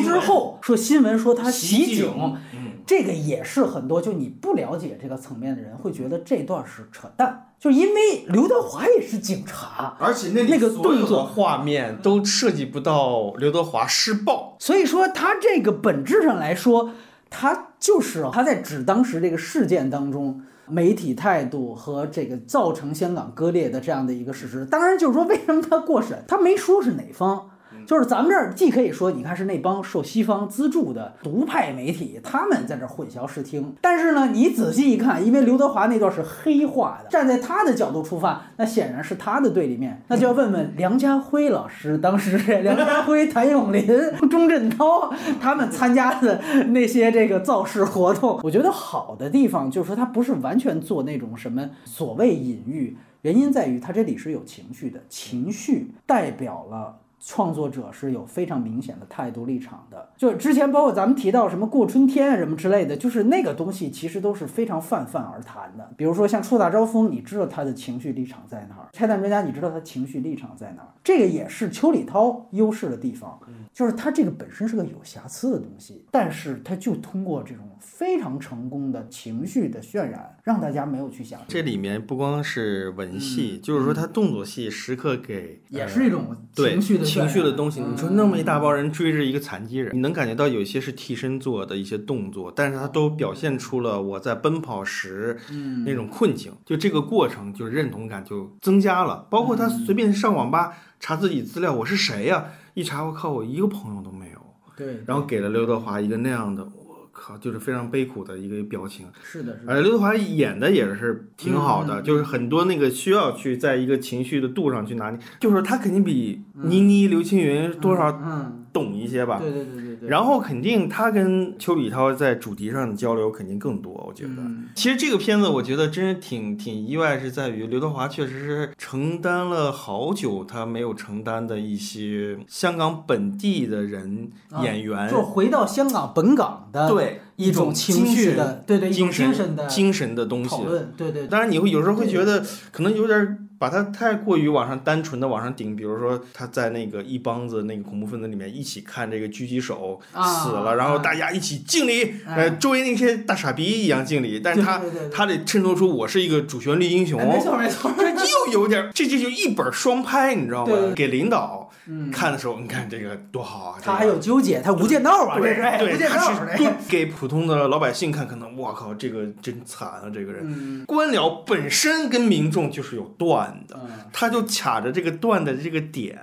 之后说新闻说他袭袭警嗯。这个也是很多就你不了解这个层面的人会觉得这段是扯淡，就因为刘德华也是警察，而且那那个动作。画面都涉及不到刘德华施暴，所以说他这个本质上来说，他就是他在指当时这个事件当中。媒体态度和这个造成香港割裂的这样的一个事实，当然就是说，为什么他过审，他没说是哪方，就是咱们这儿既可以说，你看是那帮受西方资助的独派媒体，他们在这混淆视听。但是呢，你仔细一看，因为刘德华那段是黑化的，站在他的角度出发，那显然是他的对立面。那就要问问梁家辉老师，当时梁家辉、谭咏麟、钟镇涛他们参加的那些这个造势活动，我觉得好的地方就是说他不是完全做那种什么所谓隐喻，原因在于他这里是有情绪的，情绪代表了。创作者是有非常明显的态度立场的，就之前包括咱们提到什么过春天啊什么之类的，就是那个东西其实都是非常泛泛而谈的。比如说像触大招风，你知道他的情绪立场在哪儿；拆弹专家，你知道他情绪立场在哪儿。这个也是邱礼涛优势的地方，就是他这个本身是个有瑕疵的东西，但是他就通过这种非常成功的情绪的渲染，让大家没有去想，这里面不光是文戏，就是说他动作戏时刻给也是一种对情绪的情绪的东西。你说那么一大嗯帮人追着一个残疾人，你能感觉到有些是替身做的一些动作，但是他都表现出了我在奔跑时嗯那种困境。就这个过程，就认同感就增加了。包括他随便上网吧查自己资料，我是谁呀、一查，我靠，我一个朋友都没有。对，然后给了刘德华一个那样的，我靠，就是非常悲苦的一个表情。是的，是的。而刘德华演的也是挺好的，嗯就是很多那个需要去在一个情绪的度上去拿捏，就是他肯定比倪妮、刘青云多少嗯，懂一些吧。对对对对对。然后肯定他跟邱礼涛在主题上的交流肯定更多，我觉得。嗯其实这个片子我觉得真是挺挺意外，是在于刘德华确实是承担了好久他没有承担的一些香港本地的人、啊演员，就回到香港本港的对一种情绪的，对对，一种精神精神的精神的东西讨。论，对对。当然，你会有时候会觉得可能有点儿把它太过于往上单纯的往上顶，比如说他在那个一帮子那个恐怖分子里面一起看这个狙击手啊死了，然后大家一起敬礼，哎呃，周围那些大傻逼一样敬礼，但是他他得衬托出我是一个主旋律英雄。哎没错没错，这又有点，这这就一本双拍，你知道吗？给领导嗯，看的时候，你看这个多好啊！他还有纠结，他无间道啊，这对是无间道。给普通的老百姓看，可能我靠，这个真惨啊，这个人。嗯官僚本身跟民众就是有断的，嗯，他就卡着这个断的这个点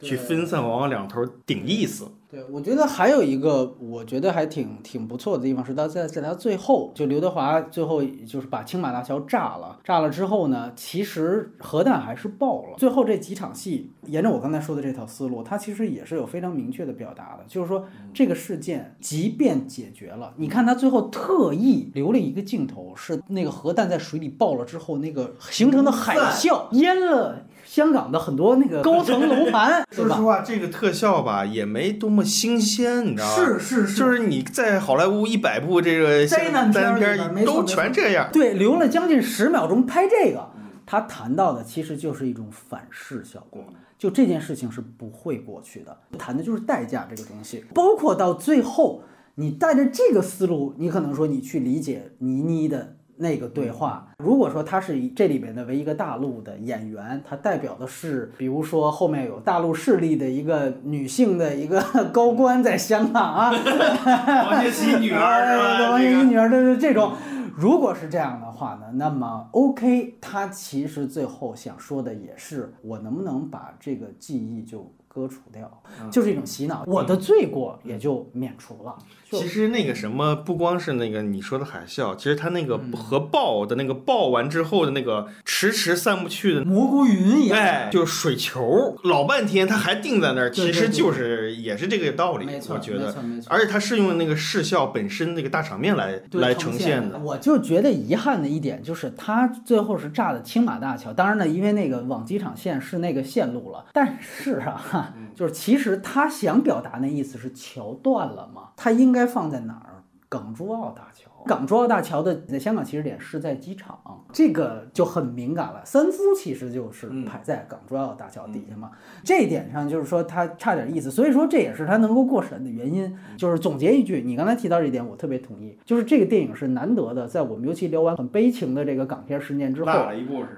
去分散，往往两头顶意思。对，我觉得还有一个，我觉得还挺挺不错的地方是，他在在他最后，就刘德华最后就是把青马大桥炸了，炸了之后呢，其实核弹还是爆了。最后这几场戏，沿着我刚才说的这套思路，它其实也是有非常明确的表达的，就是说这个事件即便解决了，你看他最后特意留了一个镜头，是那个核弹在水里爆了之后，那个形成的海啸淹了香港的很多那个高层 楼盘？说实话，这个特效吧也没多么新鲜，你知道吗？是是是，就是你在好莱坞一百部这个灾难片儿里都全这样。对，留了将近十秒钟拍这个，他谈到的其实就是一种反噬效果。就这件事情是不会过去的，谈的就是代价这个东西，包括到最后，你带着这个思路，你可能说你去理解倪妮的那个对话。如果说他是这里边的唯一一个大陆的演员，他代表的是，比如说后面有大陆势力的一个女性的一个高官在香港啊，王学圻女儿是吧？王学圻女儿的这种。如果是这样的话呢，那么 OK，他其实最后想说的也是，我能不能把这个记忆就。割除掉，就是一种洗脑，我的罪过也就免除了。其实那个什么，不光是那个你说的海啸，其实它那个核爆的那个爆完之后的那个迟迟散不去的蘑菇云一样，哎，就是水球，老半天它还定在那儿，其实就是也是这个道理。我觉得，而且它是用那个视效本身那个大场面来来呈现的。我就觉得遗憾的一点就是，它最后是炸的青马大桥。当然呢，因为那个往机场线是那个线路了，但是啊。就是其实他想表达那意思是桥断了嘛，他应该放在哪儿？港珠澳大桥。港珠澳大桥的在香港起始点是在机场，这个就很敏感了。三夫其实就是排在港珠澳大桥底下嘛，这一点上就是说他差点意思，所以说这也是他能够过审的原因。就是总结一句，你刚才提到这一点，我特别同意，就是这个电影是难得的，在我们尤其聊完很悲情的这个港片十年之后，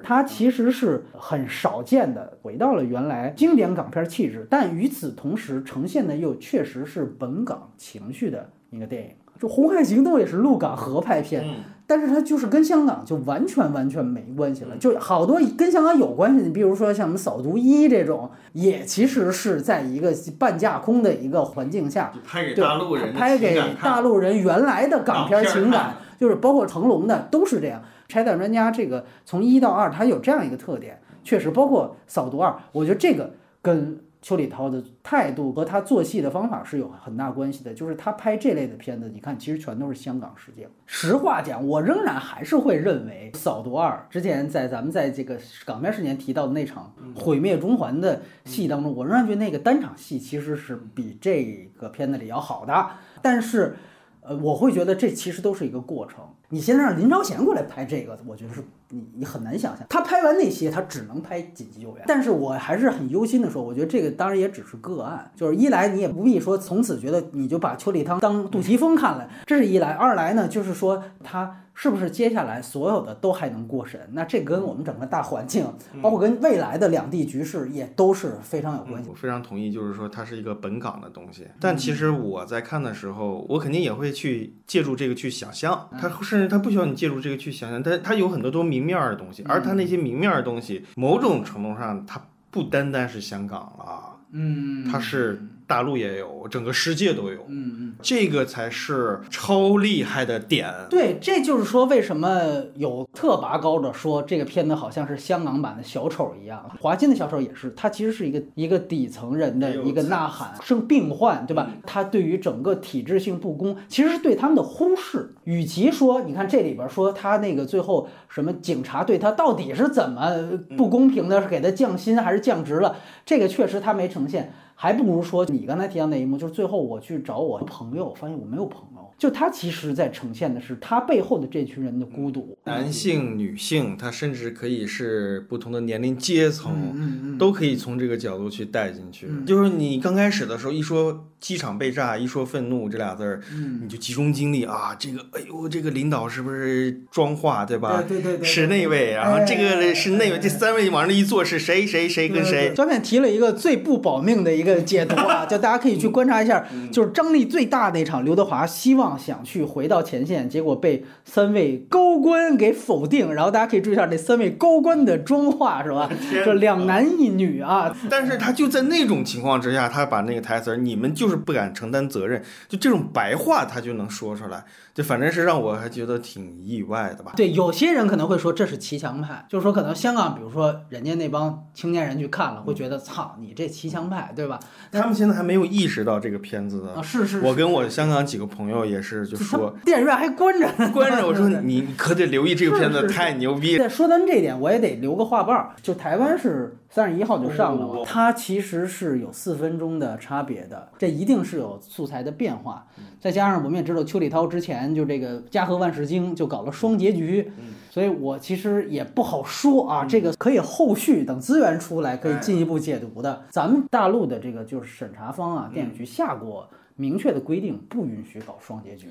它其实是很少见的回到了原来经典港片气质，但与此同时呈现的又确实是本港情绪的一个电影。就《红海行动》也是陆港合拍片，但是它就是跟香港就完全完全没关系了。就好多跟香港有关系的，你比如说像我们《扫毒一》这种，也其实是在一个半架空的一个环境下，拍给大陆人，拍给大陆人原来的港片情感，就是包括成龙的都是这样。拆弹专家这个从一到二，它有这样一个特点，确实包括《扫毒二》，我觉得这个跟。邱礼涛的态度和他做戏的方法是有很大关系的，就是他拍这类的片子，你看其实全都是香港实景。实话讲，我仍然还是会认为《扫毒二》之前在咱们在这个港片时间提到的那场毁灭中环的戏当中，我仍然觉得那个单场戏其实是比这个片子里要好的。但是，呃，我会觉得这其实都是一个过程。你现在让林超贤过来拍这个，我觉得是。你你很难想象，他拍完那些，他只能拍紧急救援。但是我还是很忧心的说，我觉得这个当然也只是个案，就是一来你也不必说从此觉得你就把邱礼汤当杜琪峰看了，这是一来；二来呢，就是说他。是不是接下来所有的都还能过审？那这跟我们整个大环境，包括跟未来的两地局势也都是非常有关系。我非常同意，就是说它是一个本港的东西。但其实我在看的时候，我肯定也会去借助这个去想象。它甚至它不需要你借助这个去想象，它它有很多多明面的东西。而它那些明面的东西，某种程度上它不单单是香港了，嗯，它是。大陆也有，整个世界都有，嗯嗯，这个才是超厉害的点。对，这就是说为什么有特拔高的说这个片子好像是香港版的小丑一样。华金的小丑也是，他其实是一个一个底层人的一个呐喊，生病患，对吧？他对于整个体制性不公，其实是对他们的忽视。与其说，你看这里边说他那个最后什么警察对他到底是怎么不公平的，是给他降薪还是降职了？这个确实他没呈现。还不如说你刚才提到那一幕，就是最后我去找我朋友，发现我没有朋友。就他其实在呈现的是他背后的这群人的孤独，男性、女性，他甚至可以是不同的年龄阶层，都可以从这个角度去带进去。就是你刚开始的时候一说机场被炸，一说愤怒这俩字儿，你就集中精力啊，这个哎呦，这个领导是不是装化对吧？对对对，是那位，然后这个是那位，这三位往那一坐是谁谁谁跟谁？专门提了一个最不保命的一个解读啊，就大家可以去观察一下，就是张力最大那场，刘德华希望。想去回到前线，结果被三位高官给否定。然后大家可以注意一下这三位高官的妆化，是吧？这两男一女啊。但是他就在那种情况之下，他把那个台词儿你们就是是不敢承担责任”，就这种白话他就能说出来。就反正是让我还觉得挺意外的吧。对，有些人可能会说这是骑墙派，就是说可能香港，比如说人家那帮青年人去看了，会觉得操你这骑墙派，对吧？他们现在还没有意识到这个片子的。啊，是是。我跟我香港几个朋友也是就说，电影院还关着呢，关着。我说你可得留意这个片子，太牛逼。说咱这点，我也得留个话瓣儿。就台湾是三十一号就上了嘛，它其实是有四分钟的差别的，这一定是有素材的变化。再加上我们也知道邱礼涛之前就这个《家和万事兴》就搞了双结局，所以我其实也不好说啊，这个可以后续等资源出来可以进一步解读的。咱们大陆的这个就是审查方啊，电影局下过明确的规定，不允许搞双结局。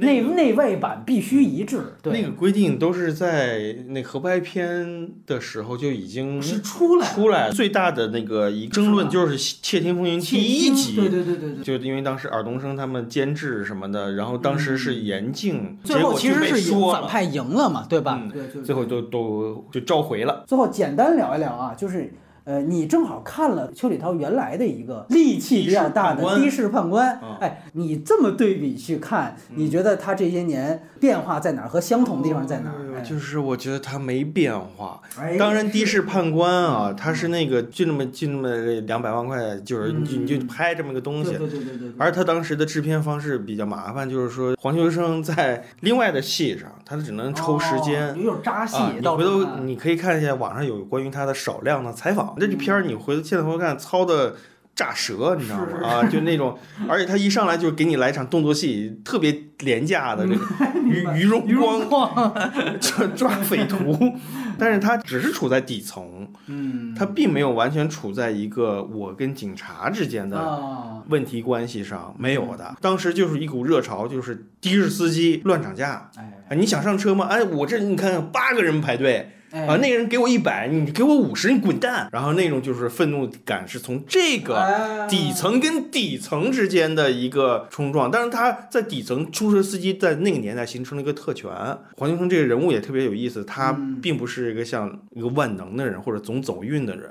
内内外版必须一致。对，那个规定都是在那合拍片的时候就已经是出来出来最大的那个一争论就是《窃听风云》第一集，对对对对对，就因为当时尔冬升他们监制什么的，然后当时是严禁，最后其实是说反派赢了嘛，对吧？对，最后都都就召回了。最后简单聊一聊啊，就是。呃，你正好看了邱礼涛原来的一个力气比较大的的士判官，哎，你这么对比去看，你觉得他这些年变化在哪儿？和相同的地方在哪儿？就是我觉得他没变化。当然，的士判官啊，他是那个就那么就那么两百万块，就是你你就拍这么个东西。对对对对。而他当时的制片方式比较麻烦，就是说黄秋生在另外的戏上，他只能抽时间。有扎戏。你回头你可以看一下网上有关于他的少量的采访。那这片儿你回头现在回头看，操的炸舌，你知道吗？啊，就那种，而且他一上来就给你来场动作戏，特别廉价的这个于于荣光 抓抓匪徒，但是他只是处在底层，嗯，他并没有完全处在一个我跟警察之间的问题关系上，没有的。当时就是一股热潮，就是的士司机乱涨价，哎，你想上车吗？哎，我这你看八个人排队。啊，那个人给我一百，你给我五十，你滚蛋！然后那种就是愤怒感是从这个底层跟底层之间的一个冲撞，但是他在底层出租车司机在那个年代形成了一个特权。黄秋生这个人物也特别有意思，他并不是一个像一个万能的人或者总走运的人，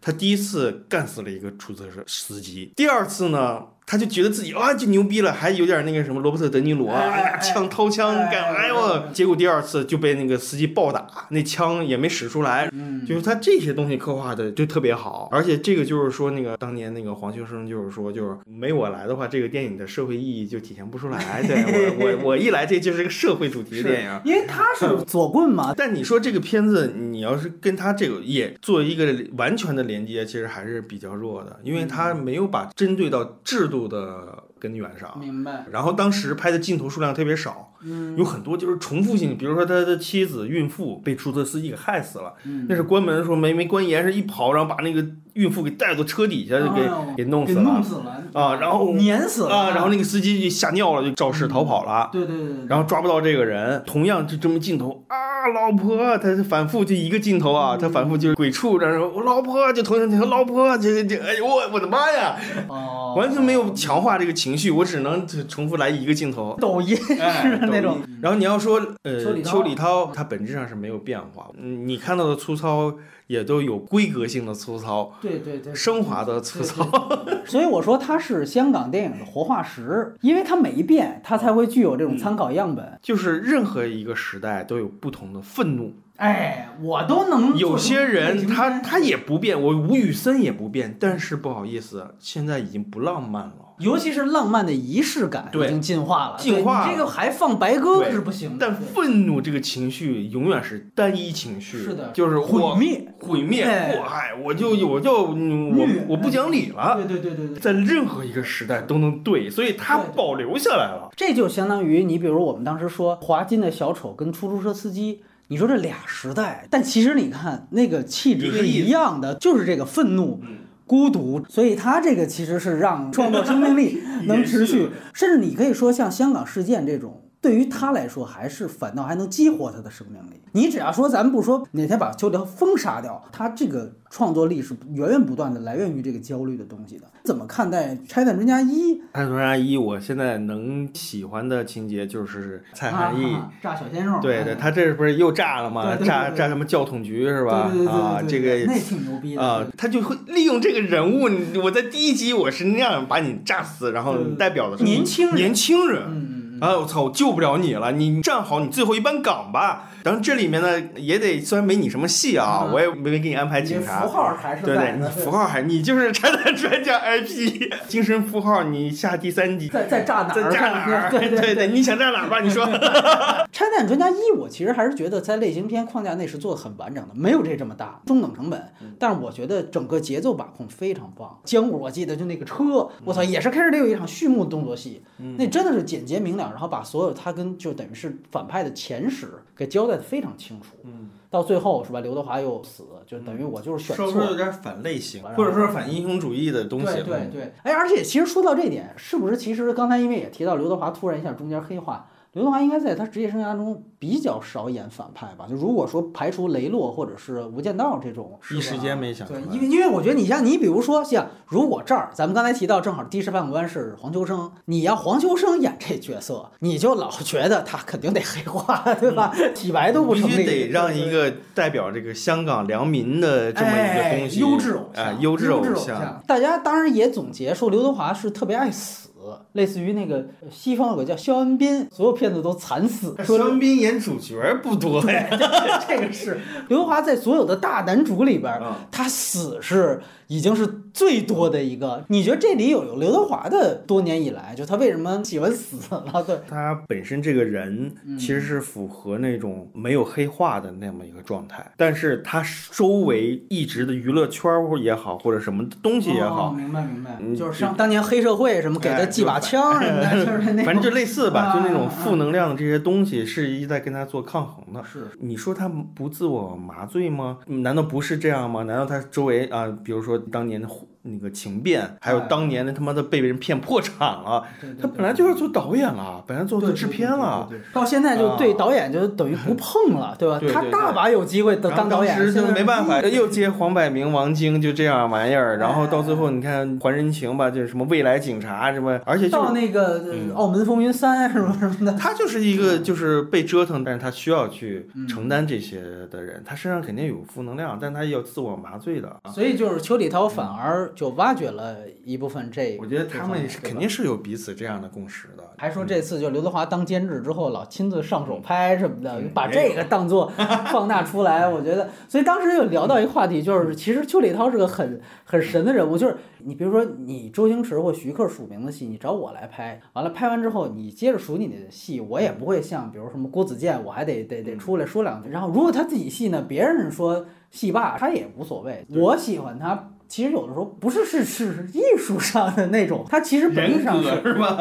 他第一次干死了一个出租车司机，第二次呢？他就觉得自己啊就牛逼了，还有点那个什么罗伯特·德尼罗，哎呀枪掏枪干，哎呦，结果第二次就被那个司机暴打，那枪也没使出来，就是他这些东西刻画的就特别好，而且这个就是说那个当年那个黄秋生就是说就是没我来的话，这个电影的社会意义就体现不出来。对我我我一来这就是个社会主题的 电影，因为他是左棍嘛。但你说这个片子你要是跟他这个也做一个完全的连接，其实还是比较弱的，因为他没有把针对到制度。的根源上，明白。然后当时拍的镜头数量特别少，嗯，有很多就是重复性，比如说他的妻子孕妇被出租车司机给害死了，那是关门的时候没没关严是一跑，然后把那个孕妇给带到车底下就给给弄死了，弄死了啊，然后碾死了啊，然后那个司机就吓尿了，就肇事逃跑了，对对对，然后抓不到这个人，同样就这么镜头啊。老婆，他反复就一个镜头啊，他反复就是鬼畜，然后我老婆就同样镜头，老婆这这哎呦我我的妈呀，哦，完全没有强化这个情绪，我只能重复来一个镜头。抖音是那种。然后你要说呃，邱礼涛，他本质上是没有变化，你看到的粗糙。也都有规格性的粗糙，对对对，升华的粗糙。所以我说它是香港电影的活化石，因为它每一遍它才会具有这种参考样本。就是任何一个时代都有不同的愤怒。哎，我都能。有些人他他也不变，我吴宇森也不变，但是不好意思，现在已经不浪漫了。尤其是浪漫的仪式感已经进化了，进化。你这个还放白鸽是不行的。但愤怒这个情绪永远是单一情绪，是的，就是毁灭，毁灭，祸害，我就我就我我不讲理了。对对对对对，在任何一个时代都能对，所以它保留下来了。这就相当于你比如我们当时说华金的小丑跟出租车司机。你说这俩时代，但其实你看那个气质是一样的，就是这个愤怒、孤独，所以他这个其实是让创作生命力 能持续，甚至你可以说像香港事件这种。对于他来说，还是反倒还能激活他的生命力。你只要说，咱们不说哪天把秋条封杀掉，他这个创作力是源源不断的来源于这个焦虑的东西的。怎么看待《拆弹专家一》？《拆弹专家一》，我现在能喜欢的情节就是蔡汉义炸小鲜肉。对对，他这不是又炸了吗？炸炸什么教统局是吧？啊，这个那挺牛逼的啊！他就会利用这个人物，我在第一集我是那样把你炸死，然后代表的是年轻人，年轻人。哎！我操！我救不了你了，你站好你最后一班岗吧。然后这里面呢，也得虽然没你什么戏啊，我也没给你安排警察。符号还是对对，你符号还你就是拆弹专家 IP，精神符号你下第三集。再再炸哪儿？再炸哪儿？对对对，你想炸哪儿吧？你说。拆弹专家一，我其实还是觉得在类型片框架内是做的很完整的，没有这这么大，中等成本。但是我觉得整个节奏把控非常棒。江武我记得就那个车，我操，也是开始得有一场序幕动作戏，那真的是简洁明了，然后把所有他跟就等于是反派的前史给交代的非常清楚。嗯，到最后是吧？刘德华又死，就等于我就是选错，有点反类型，或者说反英雄主义的东西。对对对，哎，而且其实说到这点，是不是其实刚才因为也提到刘德华突然一下中间黑化，刘德华应该在他职业生涯中比较少演反派吧？就如果说排除雷洛或者是无间道这种，一时间没想出对，因为因为我觉得你像你比如说像如果这儿咱们刚才提到正好的士判官是黄秋生，你要黄秋生演这角色，你就老觉得他肯定得黑化，对吧？体白都不必成立，必须得让一个代表这个香港良民的这么一个东西，哎、优质偶像，哎，优质偶像。大家当然也总结说刘德华是特别爱死。类似于那个西方有个叫肖恩斌，所有片子都惨死。肖恩斌演主角不多呀，这个是刘德华在所有的大男主里边，嗯、他死是已经是最多的一个。你觉得这里有有刘德华的多年以来，就他为什么喜欢死了？对，他本身这个人其实是符合那种没有黑化的那么一个状态，但是他周围一直的娱乐圈也好，或者什么东西也好，哦、明白明白，嗯、就是像当年黑社会什么给他寄把枪什么的，就是那反正就类似吧，啊、就那种负能量的这些东西是一在跟他做抗衡的。是，你说他不自我麻醉吗？难道不是这样吗？难道他周围啊，比如说当年的那个情变，还有当年的他妈的被人骗破产了，他本来就是做导演了，本来做做制片了，到现在就对导演就等于不碰了，对吧？他大把有机会当导演，当时就没办法，又接黄百鸣、王晶就这样玩意儿，然后到最后你看还人情吧，就是什么未来警察什么，而且到那个《澳门风云三》什么什么的，他就是一个就是被折腾，但是他需要去承担这些的人，他身上肯定有负能量，但他要自我麻醉的，所以就是邱礼涛反而就挖掘了一部分这，我觉得他们是肯定是有彼此这样的共识的。还说这次就刘德华当监制之后，老亲自上手拍什么的，把这个当做放大出来。我觉得，所以当时就聊到一个话题，就是其实邱礼涛是个很很神的人物，就是你比如说你周星驰或徐克署名的戏，你找我来拍，完了拍完之后，你接着署你的戏，我也不会像比如什么郭子健，我还得得得出来说两句。然后如果他自己戏呢，别人说戏霸，他也无所谓。我喜欢他。其实有的时候不是是是艺术上的那种，他其实本质上是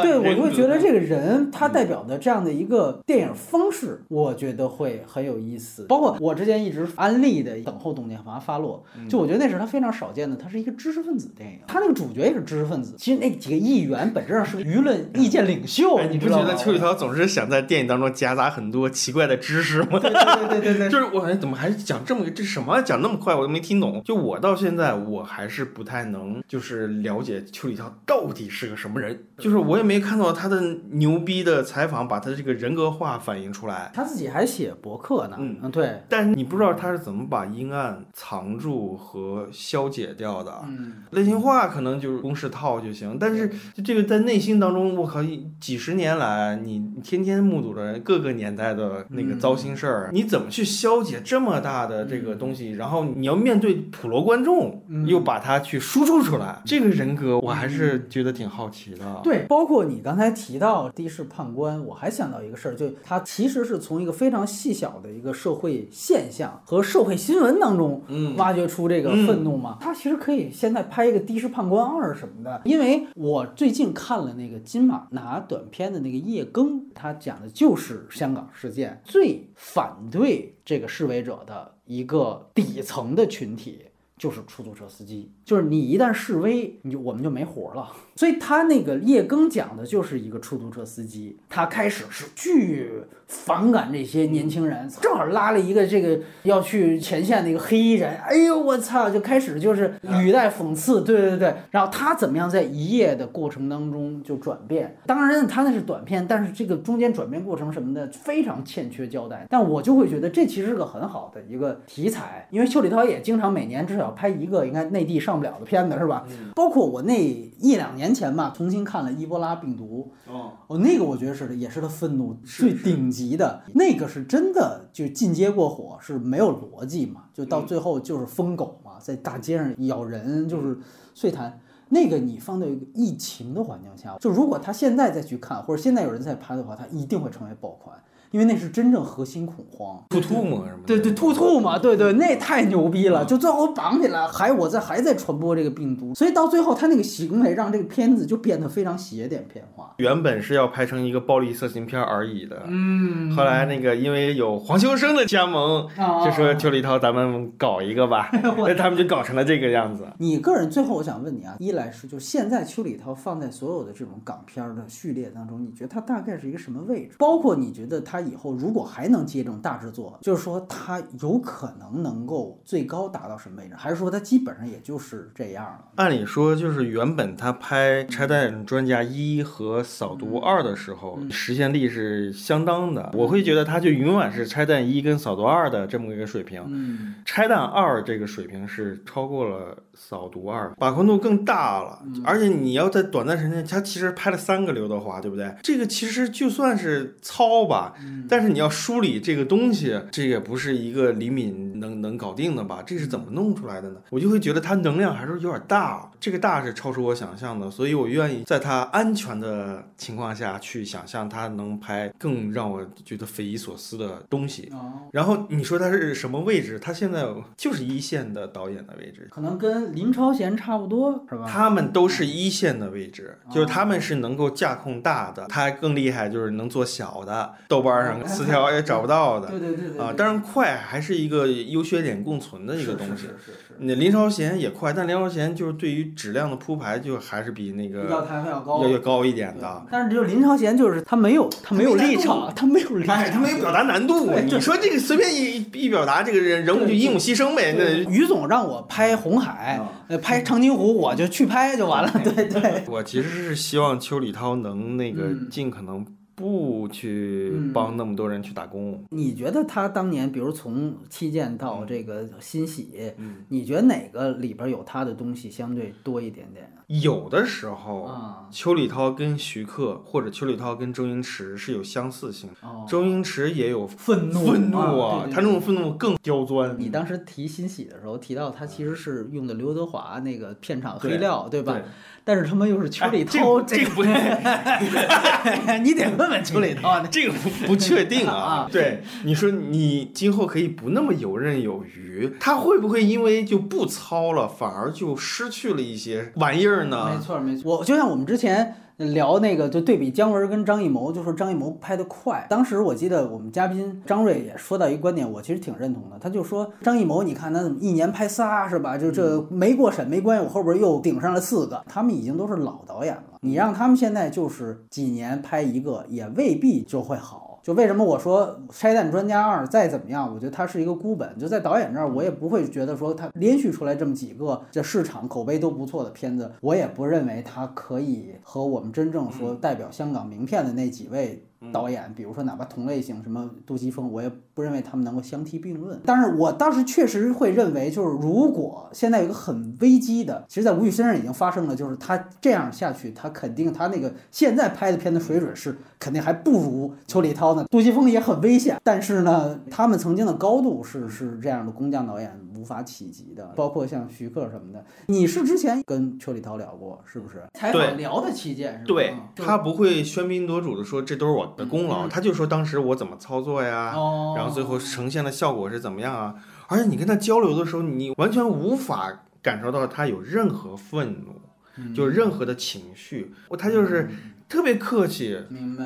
对我就会觉得这个人他代表的这样的一个电影方式，我觉得会很有意思。包括我之前一直安利的《等候董建华发落》，就我觉得那是他非常少见的，他是一个知识分子电影，他那个主角也是知识分子。其实那几个议员本质上是个舆论意见领袖，哎、你不觉得邱宇涛总是想在电影当中夹杂很多奇怪的知识吗？对对对对对，就是我感觉怎么还讲这么个这什么讲那么快，我都没听懂。就我到现在我还是不太能。就是了解邱礼涛到底是个什么人，就是我也没看到他的牛逼的采访，把他的这个人格化反映出来。他自己还写博客呢，嗯嗯，对。但是你不知道他是怎么把阴暗藏住和消解掉的。嗯，类型化可能就是公式套就行，但是就这个在内心当中，我靠，几十年来你天天目睹着各个年代的那个糟心事儿，你怎么去消解这么大的这个东西？然后你要面对普罗观众，又把它去输出出来，这个人格我还是觉得挺好奇的。对，包括你刚才提到的士判官，我还想到一个事儿，就他其实是从一个非常细小的一个社会现象和社会新闻当中嗯挖掘出这个愤怒嘛。他其实可以现在拍一个《的士判官二》什么的，因为我最近看了那个金马拿短片的那个叶更，他讲的就是香港事件最反对这个示威者的一个底层的群体。就是出租车司机，就是你一旦示威，你就我们就没活了。所以他那个叶更讲的就是一个出租车司机，他开始是巨反感这些年轻人，正好拉了一个这个要去前线的一个黑衣人，哎呦我操，就开始就是语带讽刺，对对对。然后他怎么样在一夜的过程当中就转变？当然他那是短片，但是这个中间转变过程什么的非常欠缺交代。但我就会觉得这其实是个很好的一个题材，因为邱礼涛也经常每年至少。拍一个应该内地上不了的片子是吧？嗯、包括我那一两年前吧，重新看了伊波拉病毒，哦，哦，那个我觉得是也是他愤怒最顶级的，那个是真的就进阶过火，是没有逻辑嘛，就到最后就是疯狗嘛，在大街上咬人，就是碎谈。那个你放到一个疫情的环境下，就如果他现在再去看，或者现在有人在拍的话，他一定会成为爆款。因为那是真正核心恐慌。兔兔嘛什么？对对，兔兔嘛，对对，那太牛逼了！就最后绑起来，还我在还在传播这个病毒，所以到最后他那个行为让这个片子就变得非常邪点片化。原本是要拍成一个暴力色情片而已的，嗯，后来那个因为有黄秋生的加盟，啊就说邱礼涛咱们搞一个吧，那他们就搞成了这个样子。你个人最后我想问你啊，一来是就现在邱礼涛放在所有的这种港片儿的序列当中，你觉得他大概是一个什么位置？包括你觉得他以后如果还能接这种大制作，就是说他有可能能够最高达到什么位置，还是说他基本上也就是这样了？按理说，就是原本他拍《拆弹专家一》和《扫毒二》的时候，实现力是相当的。我会觉得他就永远是《拆弹一》跟《扫毒二》的这么一个水平。嗯，《拆弹二》这个水平是超过了《扫毒二》，把控度更大了。而且你要在短暂时间，他其实拍了三个刘德华，对不对？这个其实就算是糙吧，但是你要梳理这个东西，这也不是一个李敏能能搞定的吧？这是怎么弄出来的呢？我就会觉得他能量还是有点大，这个大是超出我想象的，所以我愿意在他安全的情况下去想象他能拍更让我觉得匪夷所思的东西。哦，然后你说他是什么位置？他现在就是一线的导演的位置，可能跟林超贤差不多，是吧？他们都是一线的位置，就是他们是能够架控大的，他更厉害，就是能做小的，豆瓣上词条也找不到的对对对对啊。当然，快还是一个优缺点共存的一个东西。是是是是那林超贤也快，但林超贤就是对于质量的铺排，就还是比那要个抬还要高，要要高一点的。但是就是林超贤，就是他没有他没有立场，他没有立场，哎，他没有表达难度。你说这个随便一一表达，这个人人物就英勇牺牲呗。那于总让我拍红海拍长津湖，我就去拍就完了。对对，我其实是希望邱礼涛能那个嗯尽可能不去嗯帮那么多人去打工。你觉得他当年，比如从七剑到这个新喜，嗯，你觉得哪个里边有他的东西相对多一点点啊？有的时候，啊，邱礼涛跟徐克或者邱礼涛跟周星驰是有相似性的。哦，周星驰也有愤怒愤怒啊对对他那种愤怒更刁钻。你当时提新喜的时候提到他其实是用的刘德华那个片场黑料，对吧？对但是他妈又是邱哎礼涛，这个这个不 你得问问邱礼涛。这个不不确定啊啊。对，你说你今后可以不那么游刃有余，他会不会因为就不操了，反而就失去了一些玩意儿呢？没错没错，我就像我们之前聊那个，就对比姜文跟张艺谋，就说张艺谋拍的快。当时我记得我们嘉宾张瑞也说到一个观点，我其实挺认同的。他就说张艺谋，你看他怎么一年拍仨是吧？就这没过审没关系，我后边又顶上了四个，他们已经都是老导演了。你让他们现在就是几年拍一个，也未必就会好。就为什么我说《拆弹专家二》再怎么样，我觉得它是一个孤本。就在导演这儿，我也不会觉得说他连续出来这么几个这市场口碑都不错的片子，我也不认为他可以和我们真正说代表香港名片的那几位导演，比如说哪怕同类型什么杜琪峰，我也不认为他们能够相提并论。但是我当时确实会认为，就是如果现在有一个很危机的，其实，在吴宇身上已经发生了，就是他这样下去，他肯定他那个现在拍的片的水准是肯定还不如邱礼涛呢。杜琪峰也很危险，但是呢，他们曾经的高度是是这样的工匠导演无法企及的，包括像徐克什么的。你是之前跟邱礼涛聊过是不是？采访聊的期间是吧？对他不会喧宾夺主的说这都是我的功劳，嗯他就说当时我怎么操作呀，哦，然后最后呈现的效果是怎么样啊？而且你跟他交流的时候，你完全无法感受到他有任何愤怒，嗯就任何的情绪，他就是特别客气、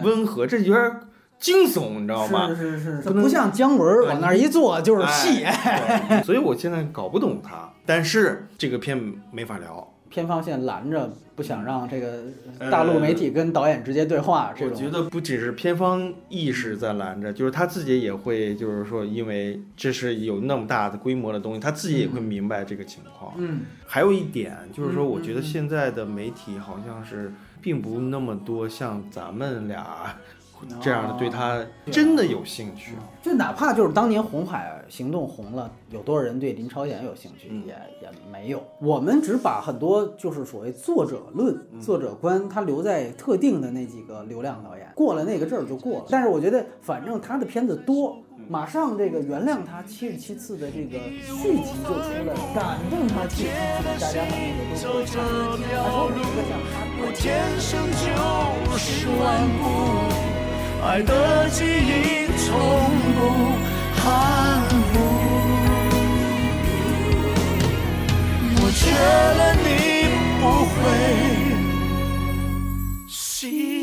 温和，这有点惊悚，你知道吗？是是是，不能不像姜文往那儿一坐就是戏。哎所以我现在搞不懂他，但是这个片没法聊。片方现在拦着，不想让这个大陆媒体跟导演直接对话。这种我觉得不只是片方意识在拦着，就是他自己也会，就是说，因为这是有那么大的规模的东西，他自己也会明白这个情况。嗯，还有一点就是说，嗯我觉得现在的媒体好像是并不那么多像咱们俩这样的对他真的有兴趣。就哪怕就是当年红海行动红了，有多少人对林超贤有兴趣，嗯也也没有。我们只把很多就是所谓作者论、嗯作者观，他留在特定的那几个流量导演，过了那个阵儿就过了。但是我觉得，反正他的片子多。马上这个原谅他七十七次的这个续集就出来了，感动他七十七次，大家可能也都会看。他说每一个像他我天生就是顽固，爱的记忆从不含糊。我觉得你不会。心。